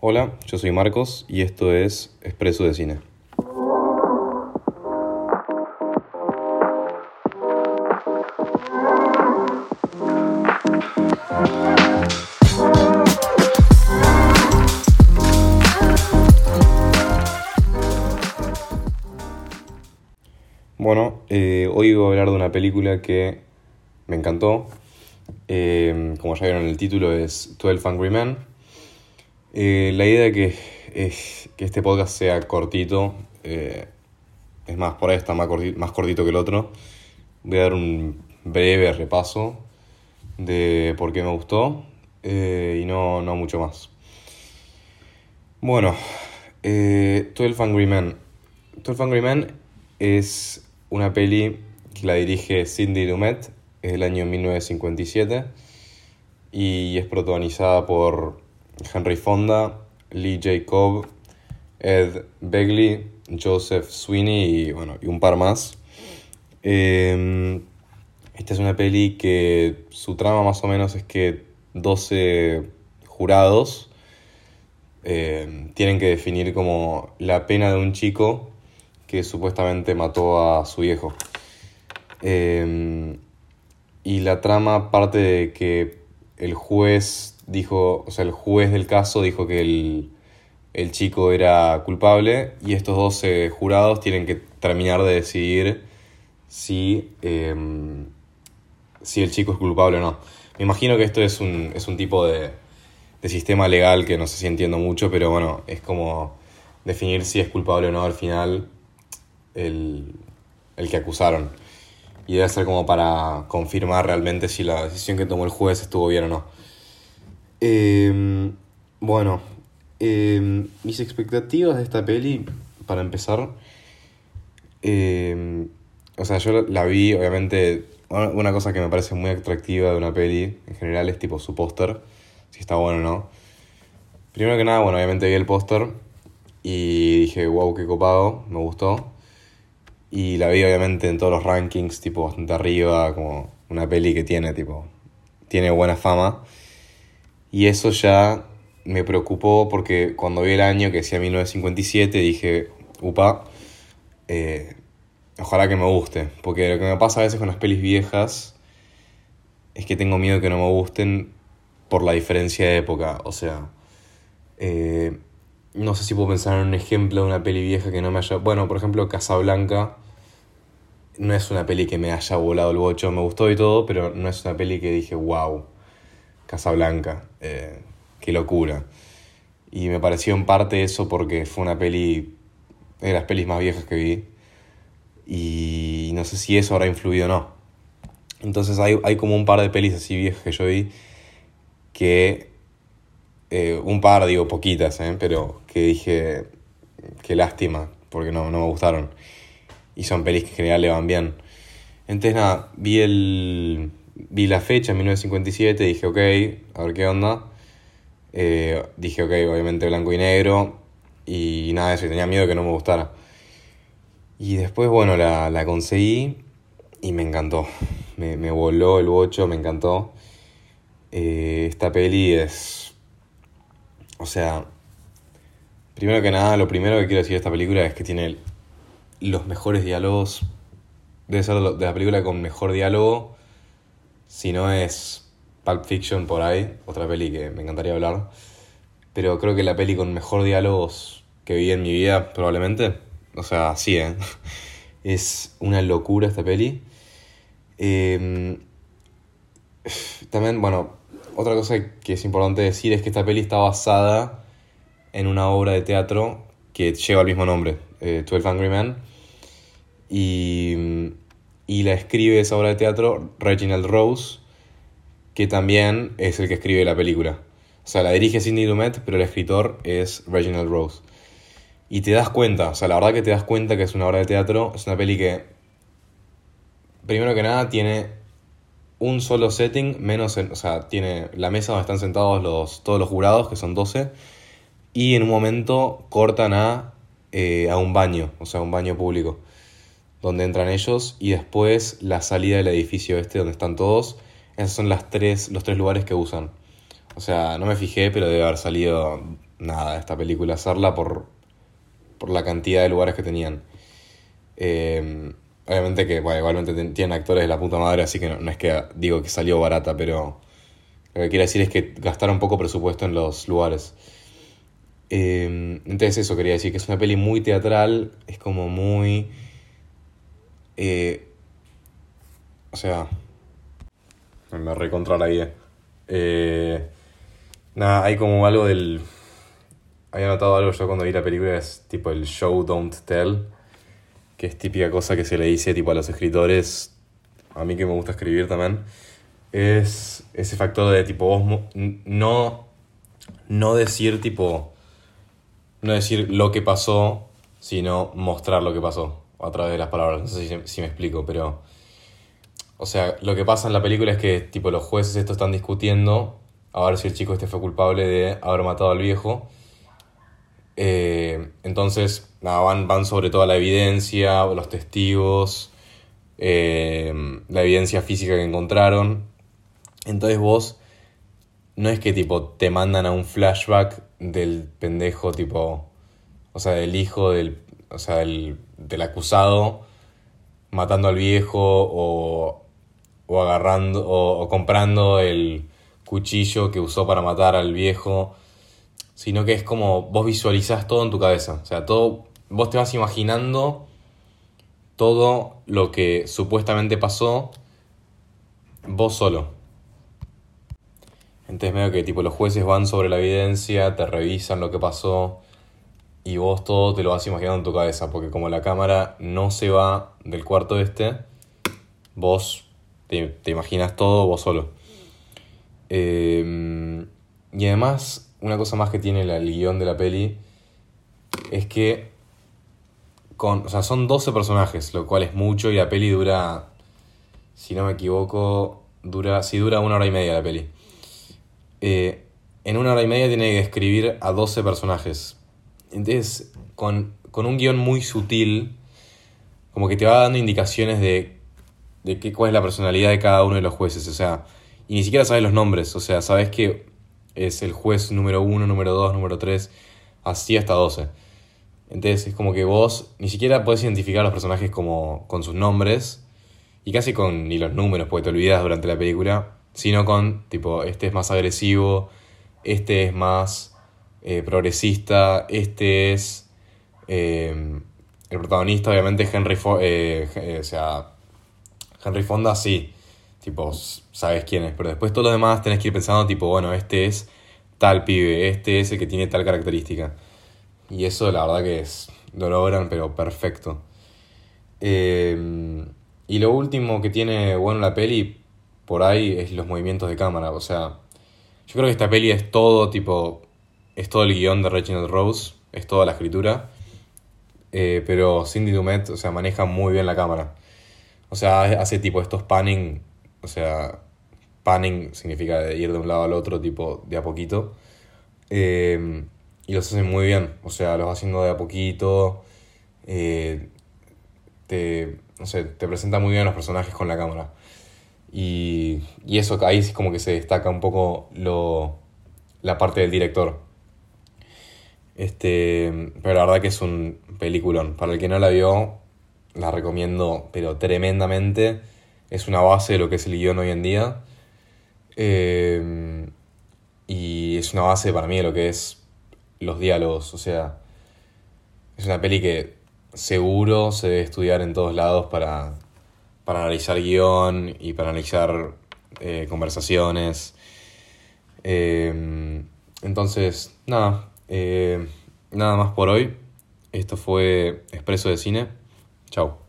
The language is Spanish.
Hola, yo soy Marcos y esto es Expreso de Cine. Bueno, eh, hoy voy a hablar de una película que me encantó. Eh, como ya vieron en el título es 12 Angry Men. Eh, la idea de que, es que este podcast sea cortito, es más, por ahí está más cortito, más cortito que el otro. Voy a dar un breve repaso de por qué me gustó y no, no mucho más. Bueno, 12 Angry Men. 12 Angry Men es una peli que la dirige Cindy Lumet, es del año 1957 y es protagonizada por Henry Fonda, Lee Jacob, Ed Begley, Joseph Sweeney y, bueno, y un par más. Em, esta es una peli que su trama más o menos es que 12 jurados em, tienen que definir como la pena de un chico que supuestamente mató a su viejo. Em, y la trama parte de que el juez dijo, o sea, el juez del caso dijo que el, chico era culpable y estos 12 jurados tienen que terminar de decidir si, em, si el chico es culpable o no. Me imagino que esto es un, es un tipo de, de sistema legal que no sé si entiendo mucho, pero bueno, es como definir si es culpable o no al final el, que acusaron. Y debe ser como para confirmar realmente si la decisión que tomó el juez estuvo bien o no. Em, bueno, em, mis expectativas de esta peli, para empezar, em, o sea, yo la vi, obviamente, una cosa que me parece muy atractiva de una peli, en general, es tipo su póster, si está bueno o no. Primero que nada, bueno, obviamente vi el póster y dije, wow, qué copado, me gustó. Y la vi obviamente en todos los rankings, tipo bastante arriba, como una peli que tiene, tipo, tiene buena fama. Y eso ya me preocupó porque cuando vi el año que decía 1957 dije, upa, eh, ojalá que me guste. Porque lo que me pasa a veces con las pelis viejas es que tengo miedo que no me gusten por la diferencia de época. O sea, eh, no sé si puedo pensar en un ejemplo de una peli vieja que no me haya... Bueno, por ejemplo, Casablanca no es una peli que me haya volado el bocho. Me gustó y todo, pero no es una peli que dije, wow, Casablanca, eh, qué locura. Y me pareció en parte eso porque fue una peli de las pelis más viejas que vi. Y no sé si eso habrá influido o no. Entonces hay, hay como un par de pelis así viejas que yo vi que eh, un par, digo, poquitas, ¿eh? pero que dije, qué lástima, porque no, no me gustaron. Y son pelis que en general le van bien. Entonces, nada, vi, el, vi la fecha, 1957, dije, ok, a ver qué onda. Eh, dije, ok, obviamente blanco y negro. Y nada de eso, tenía miedo que no me gustara. Y después, bueno, la, la conseguí y me encantó. Me, me voló el bocho, me encantó. esta peli es o sea, primero que nada, lo primero que quiero decir de esta película es que tiene los mejores diálogos. Debe ser de la película con mejor diálogo. Si no es Pulp Fiction por ahí, otra peli que me encantaría hablar. Pero creo que la peli con mejor diálogos que vi en mi vida, probablemente. O sea, sí, ¿eh? Es una locura esta peli. Em, también, bueno, otra cosa que es importante decir es que esta peli está basada en una obra de teatro que lleva el mismo nombre, eh, 12 Angry Men. Y, y, la escribe esa obra de teatro Reginald Rose, que también es el que escribe la película. O sea, la dirige Sidney Lumet, pero el escritor es Reginald Rose. Y te das cuenta, o sea, la verdad que te das cuenta que es una obra de teatro, es una peli que, primero que nada, tiene un solo setting, menos, o sea, tiene la mesa donde están sentados los, todos los jurados, que son 12, y en un momento cortan a, eh, a un baño, o sea, un baño público, donde entran ellos, y después la salida del edificio este, donde están todos, esos son las tres, los tres lugares que usan. O sea, no me fijé, pero debe haber salido nada esta película hacerla por, por la cantidad de lugares que tenían. Eh, obviamente que, bueno, igualmente tienen actores de la puta madre, así que no, es que digo que salió barata, pero lo que quiero decir es que gastaron poco presupuesto en los lugares. Eh, entonces eso quería decir, que es una peli muy teatral, es como muy... Eh, o sea... Me recontra la guía. Eh, nada, hay como algo del... Había notado algo yo cuando vi la película, es tipo el show don't tell, que es típica cosa que se le dice tipo a los escritores, a mí que me gusta escribir también, es ese factor de tipo vos no, no decir tipo no decir lo que pasó, sino mostrar lo que pasó a través de las palabras. No sé si, me explico, pero... O sea, lo que pasa en la película es que tipo los jueces estos están discutiendo a ver si el chico este fue culpable de haber matado al viejo. Eh, entonces, nada, van, van sobre toda la evidencia, los testigos, eh, la evidencia física que encontraron. Entonces vos no es que tipo te mandan a un flashback del pendejo tipo, o sea, del hijo del, o sea, del, del acusado matando al viejo o, o agarrando o, o, comprando el cuchillo que usó para matar al viejo, sino que es como vos visualizás todo en tu cabeza, o sea, todo, vos te vas imaginando todo lo que supuestamente pasó vos solo. Entonces medio que tipo los jueces van sobre la evidencia, te revisan lo que pasó y vos todo te lo vas imaginando en tu cabeza, porque como la cámara no se va del cuarto este, vos te, imaginas todo vos solo. Em, y además, una cosa más que tiene el guion de la peli es que con, o sea, son 12 personajes, lo cual es mucho y la peli dura, si no me equivoco, dura, si dura una hora y media la peli. Eh, en una hora y media tiene que escribir a 12 personajes. Entonces, con, un guion muy sutil, como que te va dando indicaciones de, de qué, cuál es la personalidad de cada uno de los jueces. O sea, y ni siquiera sabes los nombres. O sea, sabes que es el juez número 1, número 2, número 3, así hasta 12. Entonces es como que vos ni siquiera podés identificar a los personajes como con sus nombres y casi con ni los números, porque te olvidas durante la película sino con, tipo, este es más agresivo, este es más eh, progresista, este es... Eh, el protagonista, obviamente, Henry, eh, o sea, Henry Fonda, sí, tipo, sabes quién es, pero después todo lo demás tenés que ir pensando, tipo, bueno, este es tal pibe, este es el que tiene tal característica. Y eso la verdad que es, lo logran, pero perfecto. y lo último que tiene bueno la peli, por ahí es los movimientos de cámara. O sea, yo creo que esta peli es todo tipo. Es todo el guion de Reginald Rose, es toda la escritura. Eh, pero Cindy Dumet, o sea, maneja muy bien la cámara. O sea, hace tipo estos panning. O sea, panning significa ir de un lado al otro, tipo de a poquito. Eh, y los hace muy bien. O sea, los va haciendo de a poquito. Eh, te, no sé, te presenta muy bien los personajes con la cámara. Y, y eso ahí es como que se destaca un poco lo, la parte del director. Este, pero la verdad que es un peliculón. Para el que no la vio, la recomiendo, pero tremendamente. Es una base de lo que es el guion hoy en día. Eh, y es una base para mí de lo que es los diálogos. O sea, es una peli que seguro se debe estudiar en todos lados para, para analizar guion y para analizar eh, conversaciones. Eh, entonces, nada, eh, nada más por hoy. Esto fue Expreso de Cine. Chao.